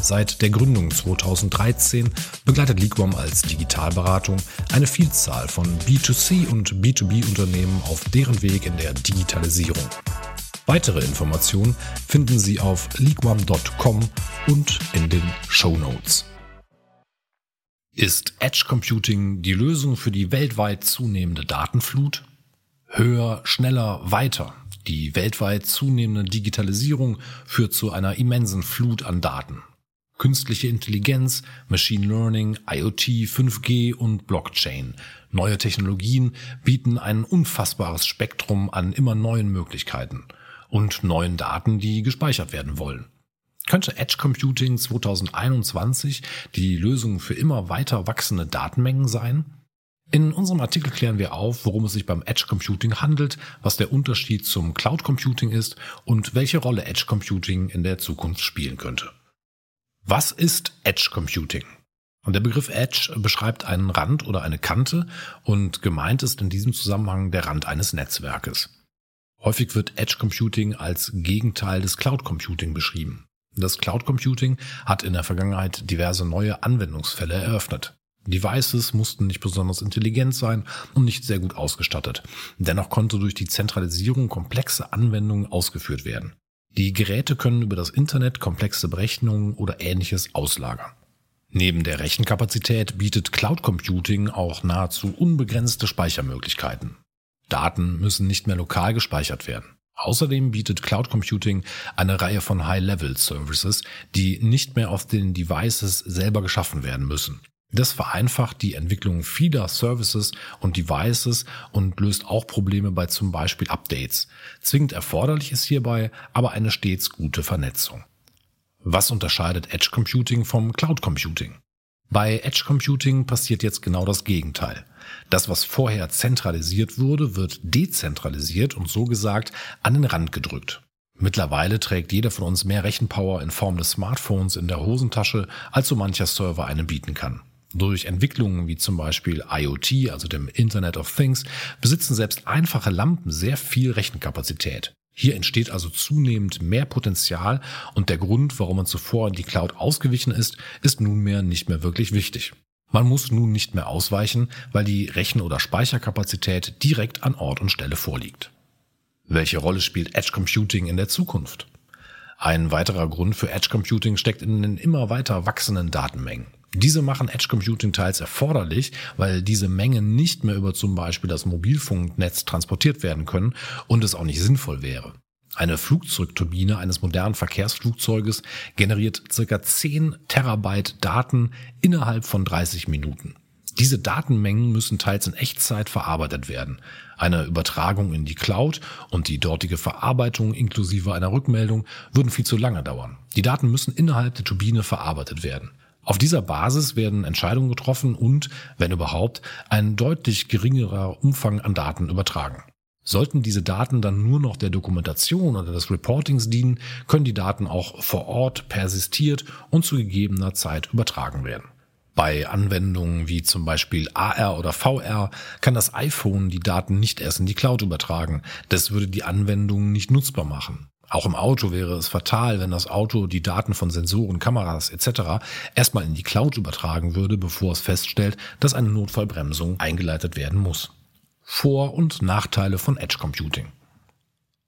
Seit der Gründung 2013 begleitet Liquam als Digitalberatung eine Vielzahl von B2C und B2B-Unternehmen auf deren Weg in der Digitalisierung. Weitere Informationen finden Sie auf liquam.com und in den Show Notes. Ist Edge Computing die Lösung für die weltweit zunehmende Datenflut? Höher, schneller, weiter. Die weltweit zunehmende Digitalisierung führt zu einer immensen Flut an Daten. Künstliche Intelligenz, Machine Learning, IoT, 5G und Blockchain. Neue Technologien bieten ein unfassbares Spektrum an immer neuen Möglichkeiten und neuen Daten, die gespeichert werden wollen. Könnte Edge Computing 2021 die Lösung für immer weiter wachsende Datenmengen sein? In unserem Artikel klären wir auf, worum es sich beim Edge Computing handelt, was der Unterschied zum Cloud Computing ist und welche Rolle Edge Computing in der Zukunft spielen könnte. Was ist Edge Computing? Und der Begriff Edge beschreibt einen Rand oder eine Kante und gemeint ist in diesem Zusammenhang der Rand eines Netzwerkes. Häufig wird Edge Computing als Gegenteil des Cloud Computing beschrieben. Das Cloud Computing hat in der Vergangenheit diverse neue Anwendungsfälle eröffnet. Devices mussten nicht besonders intelligent sein und nicht sehr gut ausgestattet. Dennoch konnte durch die Zentralisierung komplexe Anwendungen ausgeführt werden. Die Geräte können über das Internet komplexe Berechnungen oder ähnliches auslagern. Neben der Rechenkapazität bietet Cloud Computing auch nahezu unbegrenzte Speichermöglichkeiten. Daten müssen nicht mehr lokal gespeichert werden. Außerdem bietet Cloud Computing eine Reihe von High-Level-Services, die nicht mehr auf den Devices selber geschaffen werden müssen. Das vereinfacht die Entwicklung vieler Services und Devices und löst auch Probleme bei zum Beispiel Updates. Zwingend erforderlich ist hierbei aber eine stets gute Vernetzung. Was unterscheidet Edge Computing vom Cloud Computing? Bei Edge Computing passiert jetzt genau das Gegenteil. Das, was vorher zentralisiert wurde, wird dezentralisiert und so gesagt an den Rand gedrückt. Mittlerweile trägt jeder von uns mehr Rechenpower in Form des Smartphones in der Hosentasche, als so mancher Server einem bieten kann. Durch Entwicklungen wie zum Beispiel IoT, also dem Internet of Things, besitzen selbst einfache Lampen sehr viel Rechenkapazität. Hier entsteht also zunehmend mehr Potenzial und der Grund, warum man zuvor in die Cloud ausgewichen ist, ist nunmehr nicht mehr wirklich wichtig. Man muss nun nicht mehr ausweichen, weil die Rechen- oder Speicherkapazität direkt an Ort und Stelle vorliegt. Welche Rolle spielt Edge Computing in der Zukunft? Ein weiterer Grund für Edge Computing steckt in den immer weiter wachsenden Datenmengen. Diese machen Edge Computing teils erforderlich, weil diese Mengen nicht mehr über zum Beispiel das Mobilfunknetz transportiert werden können und es auch nicht sinnvoll wäre. Eine Flugzeugturbine eines modernen Verkehrsflugzeuges generiert circa 10 Terabyte Daten innerhalb von 30 Minuten. Diese Datenmengen müssen teils in Echtzeit verarbeitet werden. Eine Übertragung in die Cloud und die dortige Verarbeitung inklusive einer Rückmeldung würden viel zu lange dauern. Die Daten müssen innerhalb der Turbine verarbeitet werden. Auf dieser Basis werden Entscheidungen getroffen und, wenn überhaupt, ein deutlich geringerer Umfang an Daten übertragen. Sollten diese Daten dann nur noch der Dokumentation oder des Reportings dienen, können die Daten auch vor Ort persistiert und zu gegebener Zeit übertragen werden. Bei Anwendungen wie zum Beispiel AR oder VR kann das iPhone die Daten nicht erst in die Cloud übertragen. Das würde die Anwendung nicht nutzbar machen. Auch im Auto wäre es fatal, wenn das Auto die Daten von Sensoren, Kameras etc. erstmal in die Cloud übertragen würde, bevor es feststellt, dass eine Notfallbremsung eingeleitet werden muss. Vor- und Nachteile von Edge Computing.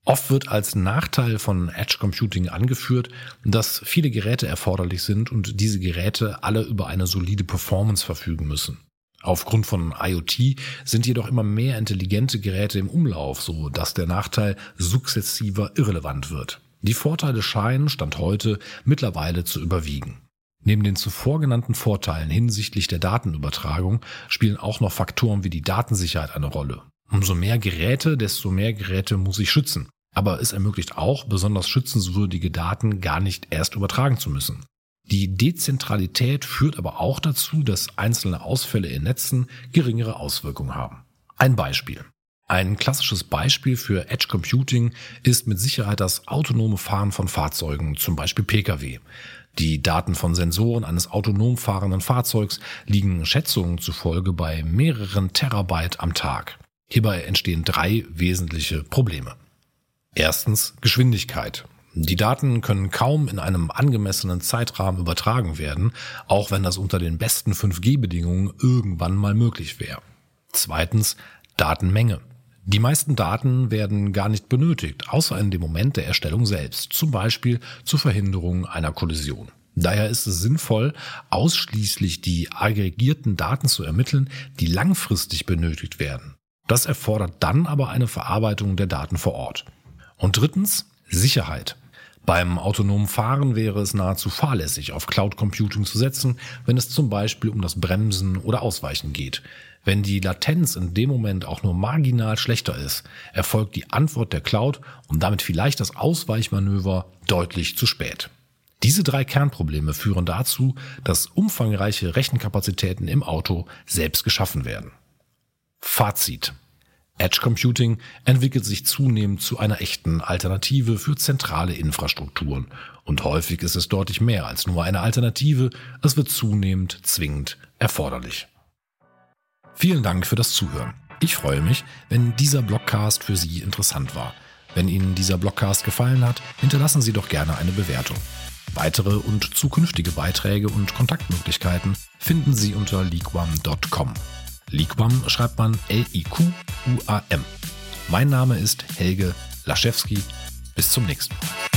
Oft wird als Nachteil von Edge Computing angeführt, dass viele Geräte erforderlich sind und diese Geräte alle über eine solide Performance verfügen müssen. Aufgrund von IoT sind jedoch immer mehr intelligente Geräte im Umlauf, so dass der Nachteil sukzessiver irrelevant wird. Die Vorteile scheinen, Stand heute, mittlerweile zu überwiegen. Neben den zuvor genannten Vorteilen hinsichtlich der Datenübertragung spielen auch noch Faktoren wie die Datensicherheit eine Rolle. Umso mehr Geräte, desto mehr Geräte muss ich schützen. Aber es ermöglicht auch, besonders schützenswürdige Daten gar nicht erst übertragen zu müssen. Die Dezentralität führt aber auch dazu, dass einzelne Ausfälle in Netzen geringere Auswirkungen haben. Ein Beispiel. Ein klassisches Beispiel für Edge Computing ist mit Sicherheit das autonome Fahren von Fahrzeugen, zum Beispiel Pkw. Die Daten von Sensoren eines autonom fahrenden Fahrzeugs liegen Schätzungen zufolge bei mehreren Terabyte am Tag. Hierbei entstehen drei wesentliche Probleme. Erstens Geschwindigkeit. Die Daten können kaum in einem angemessenen Zeitrahmen übertragen werden, auch wenn das unter den besten 5G-Bedingungen irgendwann mal möglich wäre. Zweitens Datenmenge. Die meisten Daten werden gar nicht benötigt, außer in dem Moment der Erstellung selbst, zum Beispiel zur Verhinderung einer Kollision. Daher ist es sinnvoll, ausschließlich die aggregierten Daten zu ermitteln, die langfristig benötigt werden. Das erfordert dann aber eine Verarbeitung der Daten vor Ort. Und drittens Sicherheit. Beim autonomen Fahren wäre es nahezu fahrlässig, auf Cloud Computing zu setzen, wenn es zum Beispiel um das Bremsen oder Ausweichen geht. Wenn die Latenz in dem Moment auch nur marginal schlechter ist, erfolgt die Antwort der Cloud und damit vielleicht das Ausweichmanöver deutlich zu spät. Diese drei Kernprobleme führen dazu, dass umfangreiche Rechenkapazitäten im Auto selbst geschaffen werden. Fazit. Edge Computing entwickelt sich zunehmend zu einer echten Alternative für zentrale Infrastrukturen. Und häufig ist es deutlich mehr als nur eine Alternative, es wird zunehmend zwingend erforderlich. Vielen Dank für das Zuhören. Ich freue mich, wenn dieser Blogcast für Sie interessant war. Wenn Ihnen dieser Blogcast gefallen hat, hinterlassen Sie doch gerne eine Bewertung. Weitere und zukünftige Beiträge und Kontaktmöglichkeiten finden Sie unter leaguam.com. Liquam schreibt man L-I-Q-U-A-M. Mein Name ist Helge Laschewski. Bis zum nächsten Mal.